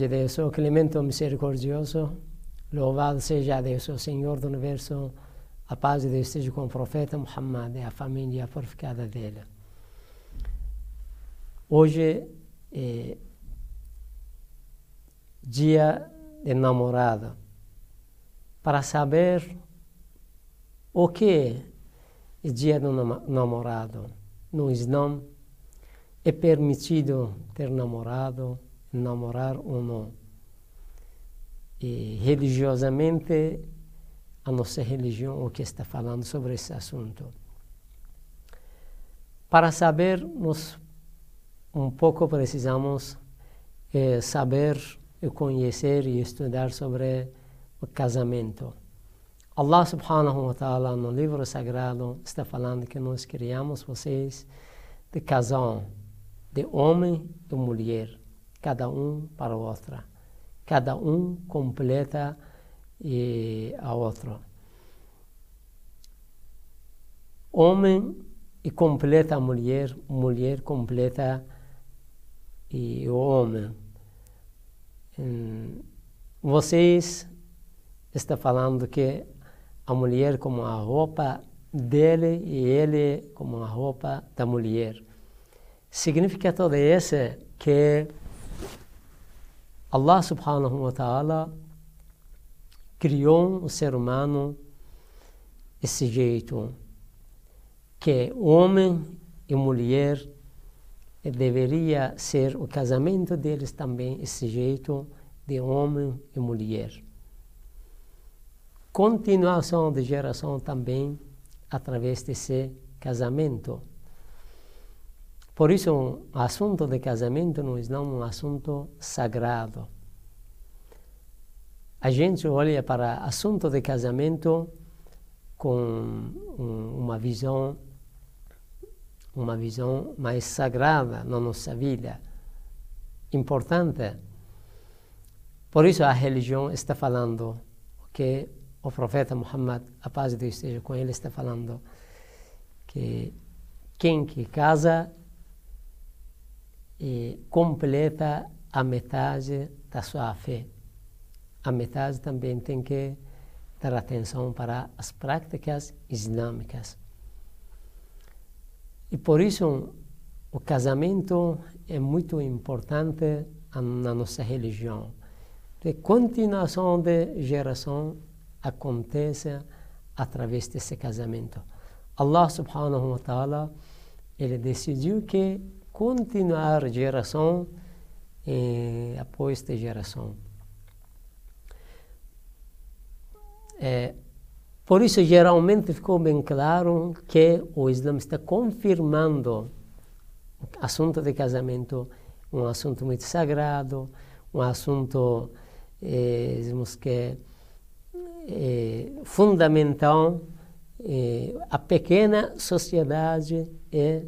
de Deus, o clemente misericordioso, louvado seja Deus, o Senhor do Universo, a paz de Deus esteja com o profeta Muhammad e a família purificada dele. Hoje é dia de namorado. Para saber o que é dia do namorado no Islã, é permitido ter namorado, namorar ou não. E religiosamente, a nossa religião, o que está falando sobre esse assunto. Para saber, nós um pouco precisamos é, saber e conhecer e estudar sobre o casamento. Allah subhanahu wa ta'ala no livro sagrado está falando que nós criamos vocês de casal, de homem e mulher, cada um para o outro. Cada um completa e a outro. Homem e completa a mulher, mulher completa e o homem. Hum, vocês estão falando que a mulher como a roupa dele e ele como a roupa da mulher. Significa todo isso que Allah subhanahu wa ta'ala criou o ser humano esse jeito que homem e mulher deveria ser o casamento deles também esse jeito de homem e mulher continuação de geração também através desse casamento. Por isso, o assunto de casamento no Islã é um assunto sagrado. A gente olha para assunto de casamento com uma visão uma visão mais sagrada na nossa vida, importante. Por isso a religião está falando que o profeta Muhammad, a paz de Deus esteja com ele, está falando que quem que casa e completa a metade da sua fé. A metade também tem que dar atenção para as práticas islâmicas. E por isso o casamento é muito importante na nossa religião. De continuação de geração acontece através desse casamento. Allah subhanahu wa ta'ala ele decidiu que continuar geração eh, após de geração. É, por isso, geralmente ficou bem claro que o Islã está confirmando o assunto de casamento, um assunto muito sagrado, um assunto, eh, digamos que, é, fundamental é, a pequena sociedade é,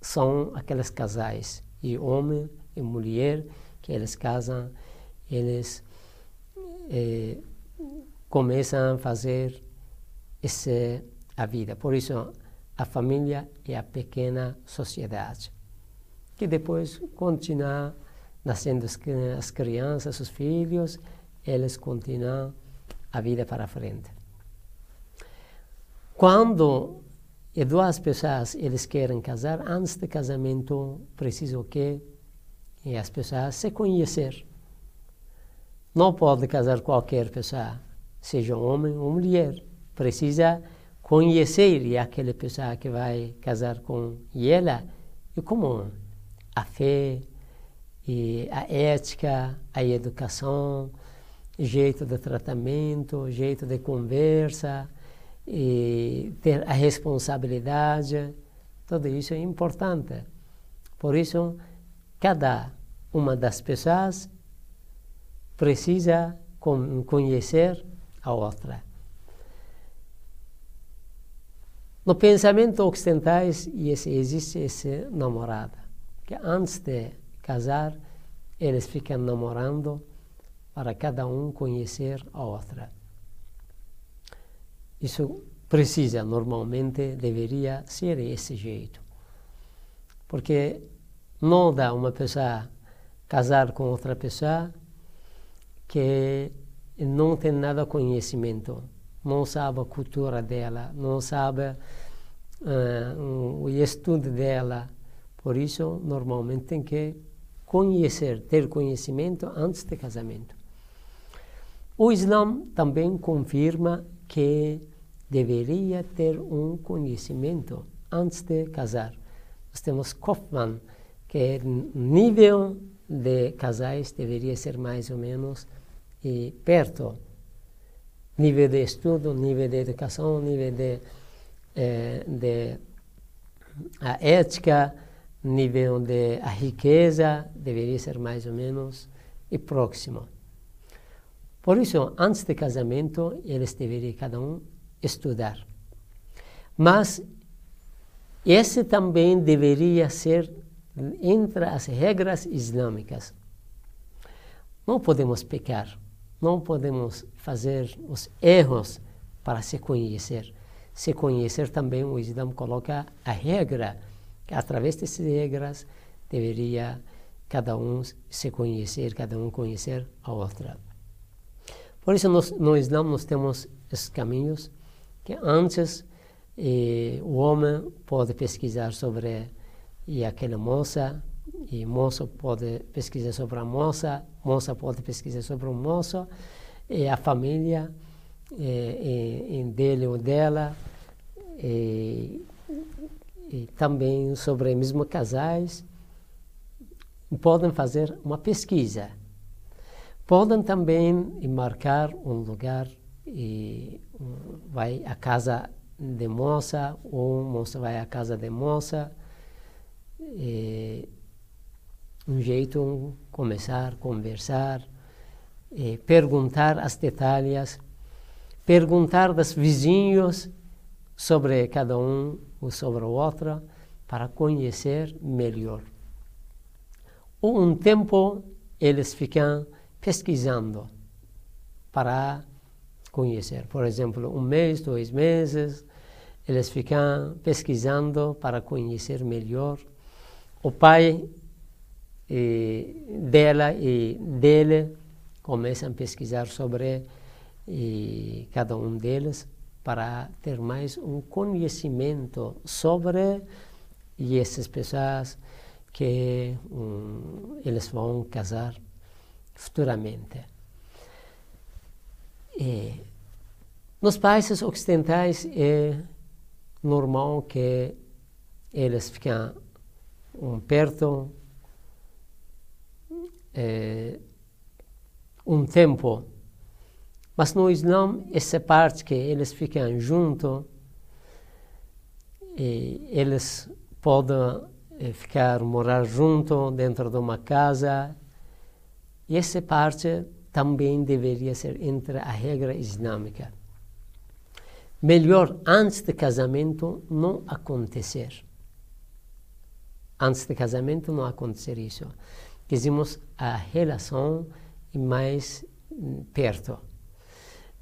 são aqueles casais e homem e mulher que eles casam eles é, começam a fazer esse, a vida por isso a família é a pequena sociedade que depois continua nascendo as crianças os filhos eles continuam a vida para frente. Quando duas pessoas eles querem casar, antes do casamento, preciso que as pessoas se conhecer. Não pode casar qualquer pessoa, seja homem ou mulher. Precisa conhecer aquela pessoa que vai casar com ela e como a fé, e a ética, a educação, jeito de tratamento, jeito de conversa, e ter a responsabilidade, tudo isso é importante. Por isso, cada uma das pessoas precisa conhecer a outra. No pensamento ocidentais existe esse namorada, que antes de casar, eles ficam namorando para cada um conhecer a outra. Isso precisa, normalmente, deveria ser esse jeito. Porque não dá uma pessoa casar com outra pessoa que não tem nada conhecimento, não sabe a cultura dela, não sabe uh, o estudo dela. Por isso, normalmente tem que conhecer, ter conhecimento antes do casamento. O Islã também confirma que deveria ter um conhecimento antes de casar. Nós temos Kaufman, que é nível de casais deveria ser mais ou menos e perto. Nível de estudo, nível de educação, nível de, eh, de a ética, nível de a riqueza deveria ser mais ou menos e próximo. Por isso, antes do casamento, eles deveriam cada um estudar. Mas esse também deveria ser entre as regras islâmicas. Não podemos pecar, não podemos fazer os erros para se conhecer. Se conhecer também, o Islã coloca a regra, que através dessas regras deveria cada um se conhecer, cada um conhecer a outra. Por isso, nós, no Islã, nós temos esses caminhos que antes eh, o homem pode pesquisar sobre e aquela moça, e moço pode pesquisar sobre a moça, moça pode pesquisar sobre o moço, e a família e, e, dele ou dela, e, e também sobre mesmo casais, podem fazer uma pesquisa. Podem também marcar um lugar e vai à casa de moça, ou moça vai à casa de moça, é, um jeito começar conversar, perguntar as detalhes, perguntar dos vizinhos sobre cada um ou sobre o outro para conhecer melhor. Ou um tempo eles ficam pesquisando para conhecer. Por exemplo, um mês, dois meses, eles ficam pesquisando para conhecer melhor o pai e, dela e dele começam a pesquisar sobre e, cada um deles para ter mais um conhecimento sobre essas pessoas que um, eles vão casar futuramente. Nos países ocidentais é normal que eles ficam um perto é, um tempo. Mas no Islã, essa parte que eles ficam juntos, e eles podem é, ficar, morar junto dentro de uma casa, e essa parte também deveria ser entre a regra islâmica. Melhor antes do casamento não acontecer antes do casamento não acontecer isso. Quisemos a relação mais perto.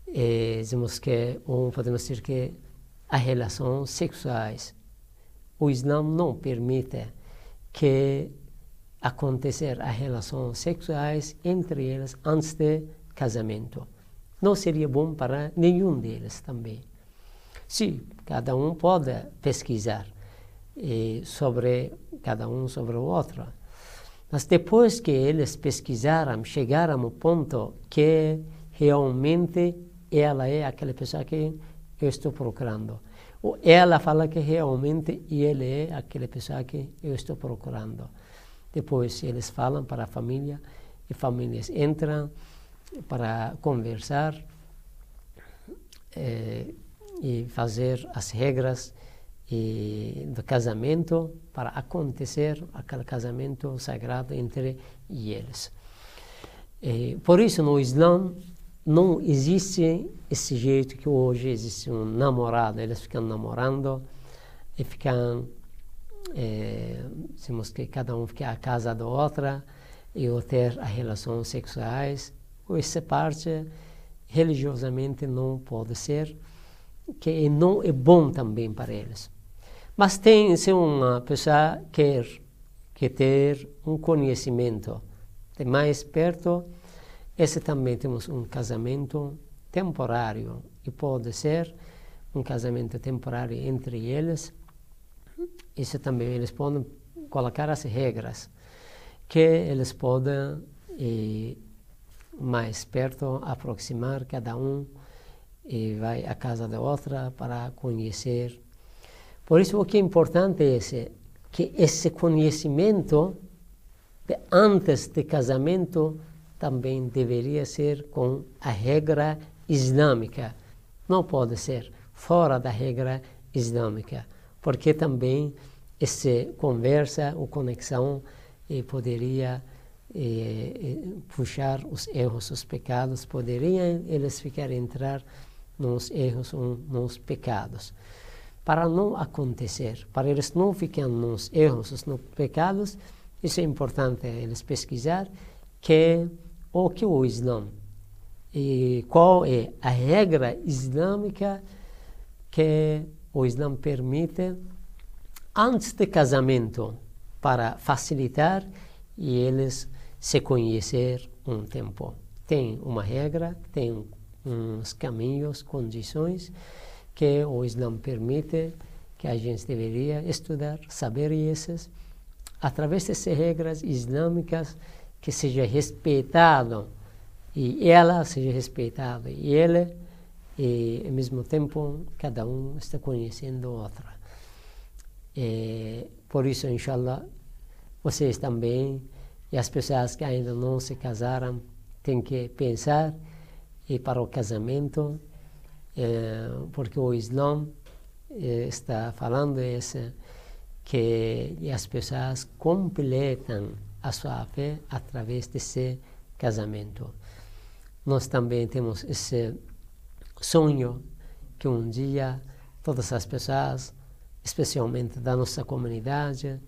E dizemos que, ou podemos dizer que as relações sexuais, o Islã não permite que acontecer as relações sexuais entre eles antes do casamento. Não seria bom para nenhum deles também. Sim, cada um pode pesquisar, e sobre cada um sobre o outro. Mas depois que eles pesquisaram, chegaram ao ponto que realmente ela é aquela pessoa que eu estou procurando. Ou ela fala que realmente ele é aquela pessoa que eu estou procurando. Depois eles falam para a família e famílias entram para conversar eh, e fazer as regras e do casamento para acontecer aquele casamento sagrado entre eles. E, por isso, no Islã, não existe esse jeito que hoje existe um namorado, eles ficam namorando e ficam, é, temos que cada um ficar à casa da outra e ter as relações sexuais. Essa parte religiosamente não pode ser, que não é bom também para eles. Mas tem se uma pessoa quer, quer ter um conhecimento de mais perto, esse também temos um casamento temporário e pode ser um casamento temporário entre eles. Isso também eles podem colocar as regras que eles podem e, mais perto aproximar cada um e vai à casa da outra para conhecer. Por isso o que é importante é esse, que esse conhecimento de antes do casamento também deveria ser com a regra islâmica. Não pode ser fora da regra islâmica, porque também essa conversa ou conexão eh, poderia eh, eh, puxar os erros, os pecados, poderiam eles ficar entrar nos erros ou nos pecados. Para não acontecer, para eles não ficarem nos erros, nos pecados, isso é importante eles pesquisar que o que o Islã e qual é a regra islâmica que o Islã permite antes do casamento para facilitar e eles se conhecer um tempo. Tem uma regra, tem uns caminhos, condições que o Islã permite que a gente deveria estudar, saber esses, através dessas regras islâmicas, que seja respeitado e ela seja respeitada e ele e ao mesmo tempo cada um está conhecendo outra. E, por isso, inshallah, vocês também e as pessoas que ainda não se casaram têm que pensar e para o casamento, é, porque o Islã é, está falando isso, que as pessoas completam a sua fé através desse casamento. Nós também temos esse sonho que um dia todas as pessoas, especialmente da nossa comunidade,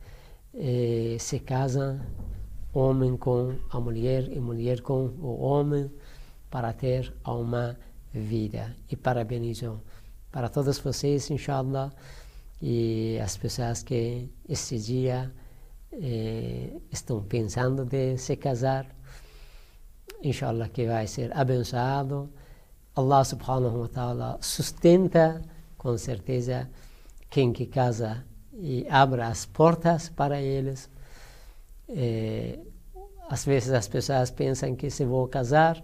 eh, se casam, homem com a mulher e mulher com o homem, para ter uma vida. E parabenizo para todos vocês, inshallah, e as pessoas que esse dia eh, estão pensando de se casar, inshallah que vai ser abençoado. Allah subhanahu wa ta'ala sustenta com certeza quem que casa e abre as portas para eles. É, às vezes as pessoas pensam que se vou casar,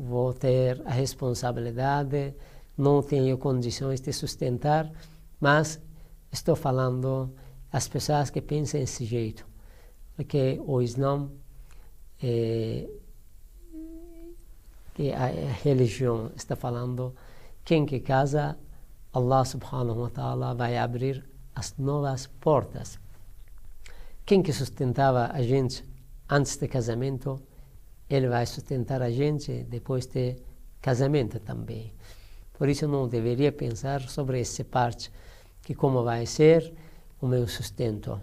vou ter a responsabilidade, não tenho condições de sustentar, mas estou falando as pessoas que pensam desse jeito, porque o Islã, é, que a religião está falando, quem que casa Allah subhanahu wa ta'ala vai abrir as novas portas. Quem que sustentava a gente antes do casamento, ele vai sustentar a gente depois do casamento também. Por isso não deveria pensar sobre essa parte, que como vai ser o meu sustento.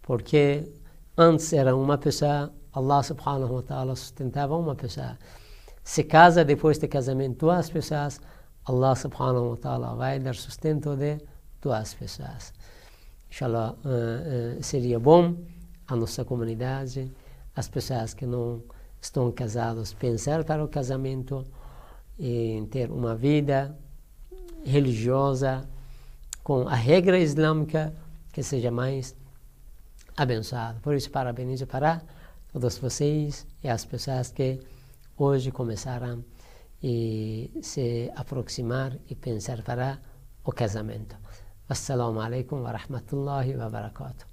Porque antes era uma pessoa, Allah subhanahu wa ta'ala sustentava uma pessoa. Se casa depois do casamento duas pessoas, Allah subhanahu wa ta'ala vai dar sustento de duas pessoas. Inshallah, uh, uh, seria bom a nossa comunidade, as pessoas que não estão casados, pensar para o casamento e ter uma vida religiosa com a regra islâmica que seja mais abençoada. Por isso, parabenizo para todos vocês e as pessoas que hoje começaram e se aproximar e pensar para o casamento. Assalamu alaikum wa rahmatullahi wa barakatuh.